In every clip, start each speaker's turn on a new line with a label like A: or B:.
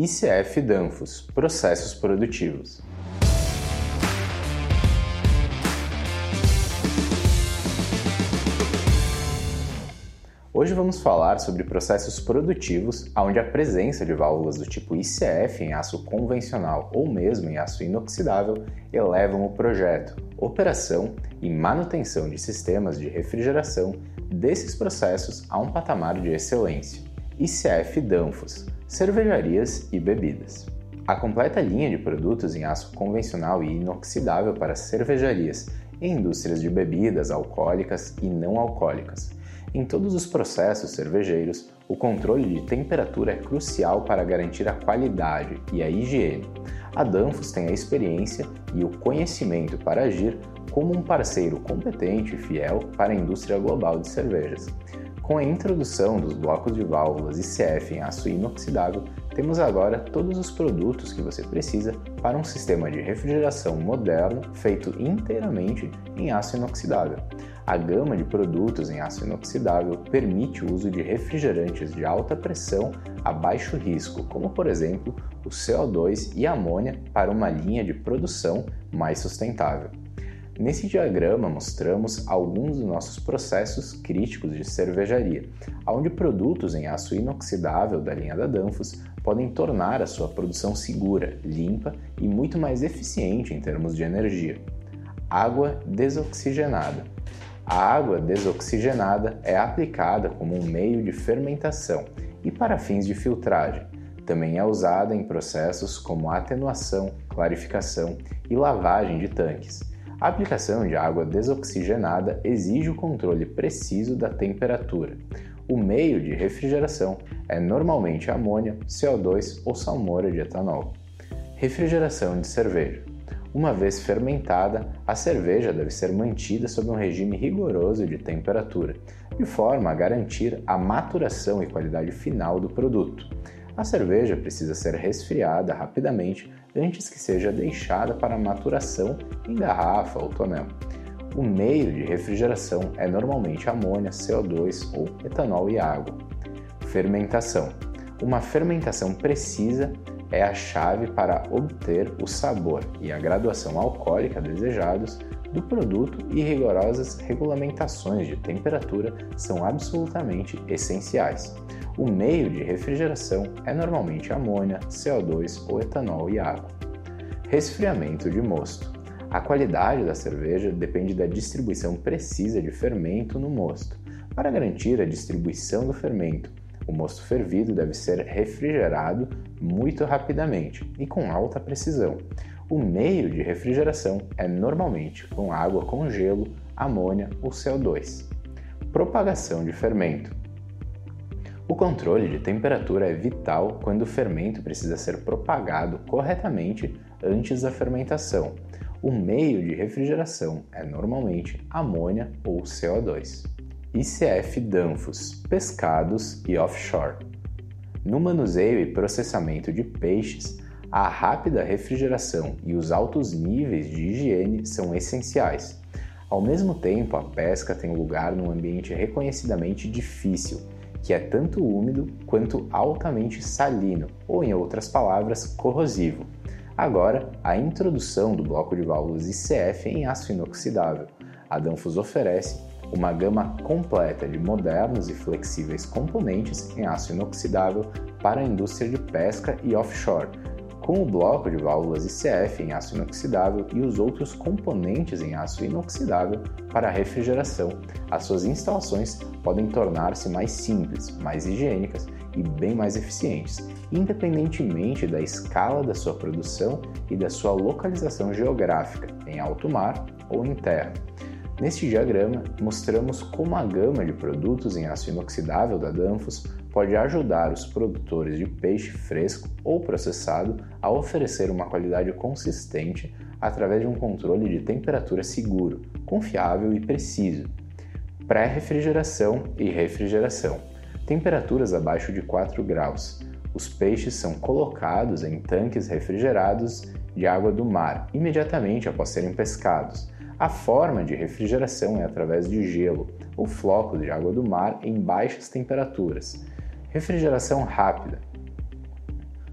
A: ICF Danfos Processos Produtivos. Hoje vamos falar sobre processos produtivos onde a presença de válvulas do tipo ICF em aço convencional ou mesmo em aço inoxidável elevam o projeto, operação e manutenção de sistemas de refrigeração desses processos a um patamar de excelência. ICF Danfos, cervejarias e bebidas. A completa linha de produtos em aço convencional e inoxidável para cervejarias e indústrias de bebidas alcoólicas e não alcoólicas em todos os processos cervejeiros, o controle de temperatura é crucial para garantir a qualidade e a higiene. A Danfoss tem a experiência e o conhecimento para agir como um parceiro competente e fiel para a indústria global de cervejas. Com a introdução dos blocos de válvulas ICF em aço inoxidável, temos agora todos os produtos que você precisa para um sistema de refrigeração moderno feito inteiramente em aço inoxidável. A gama de produtos em aço inoxidável permite o uso de refrigerantes de alta pressão a baixo risco, como por exemplo o CO2 e amônia, para uma linha de produção mais sustentável. Nesse diagrama mostramos alguns dos nossos processos críticos de cervejaria, onde produtos em aço inoxidável da linha da Danfoss podem tornar a sua produção segura, limpa e muito mais eficiente em termos de energia. Água desoxigenada. A água desoxigenada é aplicada como um meio de fermentação e para fins de filtragem. Também é usada em processos como atenuação, clarificação e lavagem de tanques. A aplicação de água desoxigenada exige o controle preciso da temperatura. O meio de refrigeração é normalmente amônia, CO2 ou salmoura de etanol. Refrigeração de cerveja. Uma vez fermentada, a cerveja deve ser mantida sob um regime rigoroso de temperatura, de forma a garantir a maturação e qualidade final do produto. A cerveja precisa ser resfriada rapidamente antes que seja deixada para maturação em garrafa ou tonel. O meio de refrigeração é normalmente amônia, CO2 ou etanol e água. Fermentação. Uma fermentação precisa é a chave para obter o sabor e a graduação alcoólica desejados do produto e rigorosas regulamentações de temperatura são absolutamente essenciais. O meio de refrigeração é normalmente amônia, CO2 ou etanol e água. Resfriamento de mosto. A qualidade da cerveja depende da distribuição precisa de fermento no mosto. Para garantir a distribuição do fermento o mosto fervido deve ser refrigerado muito rapidamente e com alta precisão. O meio de refrigeração é normalmente com água com gelo, amônia ou CO2. Propagação de fermento. O controle de temperatura é vital quando o fermento precisa ser propagado corretamente antes da fermentação. O meio de refrigeração é normalmente amônia ou CO2. ICF Danfos, pescados e offshore. No manuseio e processamento de peixes, a rápida refrigeração e os altos níveis de higiene são essenciais. Ao mesmo tempo, a pesca tem lugar num ambiente reconhecidamente difícil, que é tanto úmido quanto altamente salino, ou em outras palavras, corrosivo. Agora, a introdução do bloco de válvulas ICF em aço inoxidável. A Danfoss oferece uma gama completa de modernos e flexíveis componentes em aço inoxidável para a indústria de pesca e offshore, com o bloco de válvulas ICF em aço inoxidável e os outros componentes em aço inoxidável para refrigeração. As suas instalações podem tornar-se mais simples, mais higiênicas e bem mais eficientes, independentemente da escala da sua produção e da sua localização geográfica, em alto mar ou em terra. Neste diagrama, mostramos como a gama de produtos em aço inoxidável da Danfoss pode ajudar os produtores de peixe fresco ou processado a oferecer uma qualidade consistente através de um controle de temperatura seguro, confiável e preciso. Pré-refrigeração e refrigeração. Temperaturas abaixo de 4 graus. Os peixes são colocados em tanques refrigerados de água do mar imediatamente após serem pescados a forma de refrigeração é através de gelo ou flocos de água do mar em baixas temperaturas. Refrigeração rápida.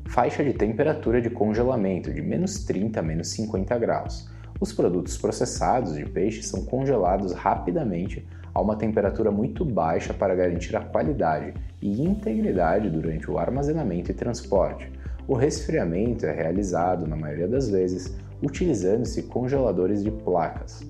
A: Faixa de temperatura de congelamento de menos 30 a menos 50 graus. Os produtos processados de peixe são congelados rapidamente a uma temperatura muito baixa para garantir a qualidade e integridade durante o armazenamento e transporte. O resfriamento é realizado, na maioria das vezes, utilizando-se congeladores de placas.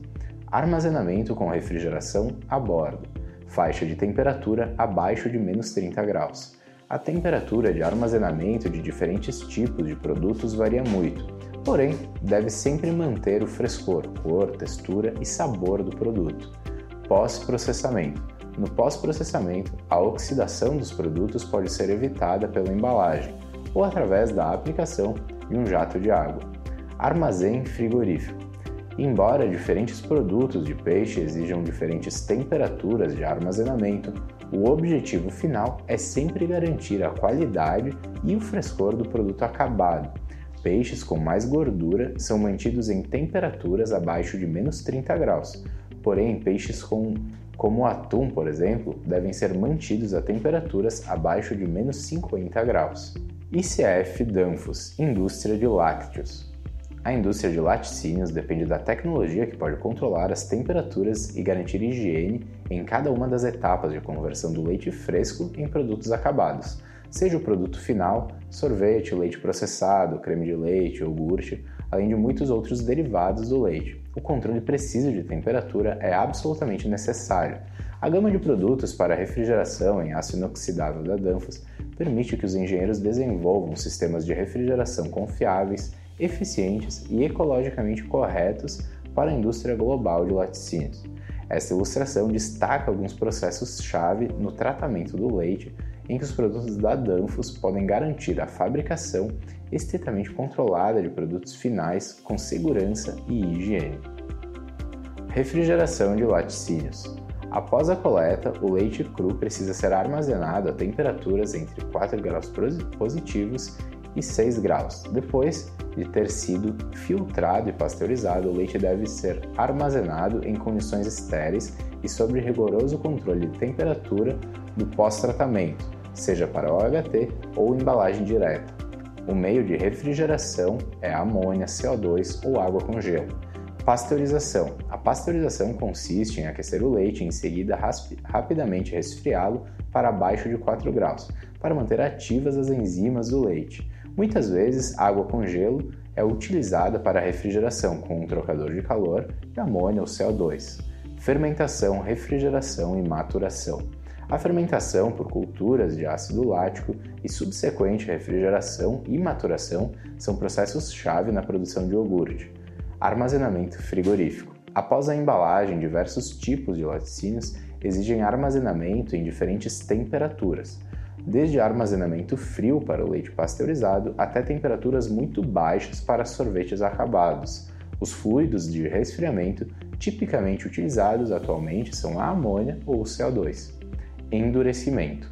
A: Armazenamento com refrigeração a bordo. Faixa de temperatura abaixo de menos 30 graus. A temperatura de armazenamento de diferentes tipos de produtos varia muito, porém, deve sempre manter o frescor, cor, textura e sabor do produto. Pós-processamento. No pós-processamento, a oxidação dos produtos pode ser evitada pela embalagem ou através da aplicação de um jato de água. Armazém frigorífico. Embora diferentes produtos de peixe exijam diferentes temperaturas de armazenamento, o objetivo final é sempre garantir a qualidade e o frescor do produto acabado. Peixes com mais gordura são mantidos em temperaturas abaixo de menos 30 graus, porém, peixes com, como o atum, por exemplo, devem ser mantidos a temperaturas abaixo de menos 50 graus. ICF Danfos Indústria de Lácteos a indústria de laticínios depende da tecnologia que pode controlar as temperaturas e garantir higiene em cada uma das etapas de conversão do leite fresco em produtos acabados, seja o produto final, sorvete, leite processado, creme de leite, iogurte, além de muitos outros derivados do leite. O controle preciso de temperatura é absolutamente necessário. A gama de produtos para refrigeração em aço inoxidável da Danfoss permite que os engenheiros desenvolvam sistemas de refrigeração confiáveis eficientes e ecologicamente corretos para a indústria global de laticínios. Esta ilustração destaca alguns processos-chave no tratamento do leite em que os produtos da Danfoss podem garantir a fabricação estritamente controlada de produtos finais com segurança e higiene. Refrigeração de laticínios. Após a coleta, o leite cru precisa ser armazenado a temperaturas entre 4 graus positivos e 6 graus. Depois de ter sido filtrado e pasteurizado, o leite deve ser armazenado em condições estéreis e sob rigoroso controle de temperatura do pós-tratamento, seja para OHT ou embalagem direta. O meio de refrigeração é amônia, CO2 ou água com gelo. Pasteurização. A pasteurização consiste em aquecer o leite e em seguida rapidamente resfriá-lo para abaixo de 4 graus, para manter ativas as enzimas do leite. Muitas vezes, água com gelo é utilizada para refrigeração com um trocador de calor de amônia ou CO2. Fermentação, refrigeração e maturação. A fermentação por culturas de ácido lático e subsequente refrigeração e maturação são processos-chave na produção de iogurte. Armazenamento frigorífico. Após a embalagem, diversos tipos de laticínios exigem armazenamento em diferentes temperaturas desde armazenamento frio para o leite pasteurizado até temperaturas muito baixas para sorvetes acabados. Os fluidos de resfriamento tipicamente utilizados atualmente são a amônia ou o CO2. Endurecimento.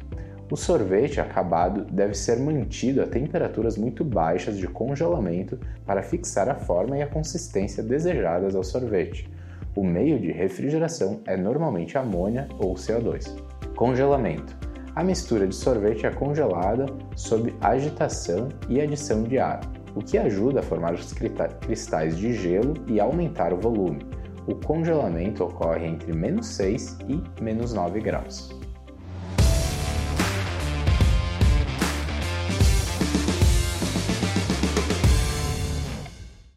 A: O sorvete acabado deve ser mantido a temperaturas muito baixas de congelamento para fixar a forma e a consistência desejadas ao sorvete. O meio de refrigeração é normalmente amônia ou CO2. Congelamento. A mistura de sorvete é congelada sob agitação e adição de ar, o que ajuda a formar os cristais de gelo e aumentar o volume. O congelamento ocorre entre menos 6 e menos 9 graus.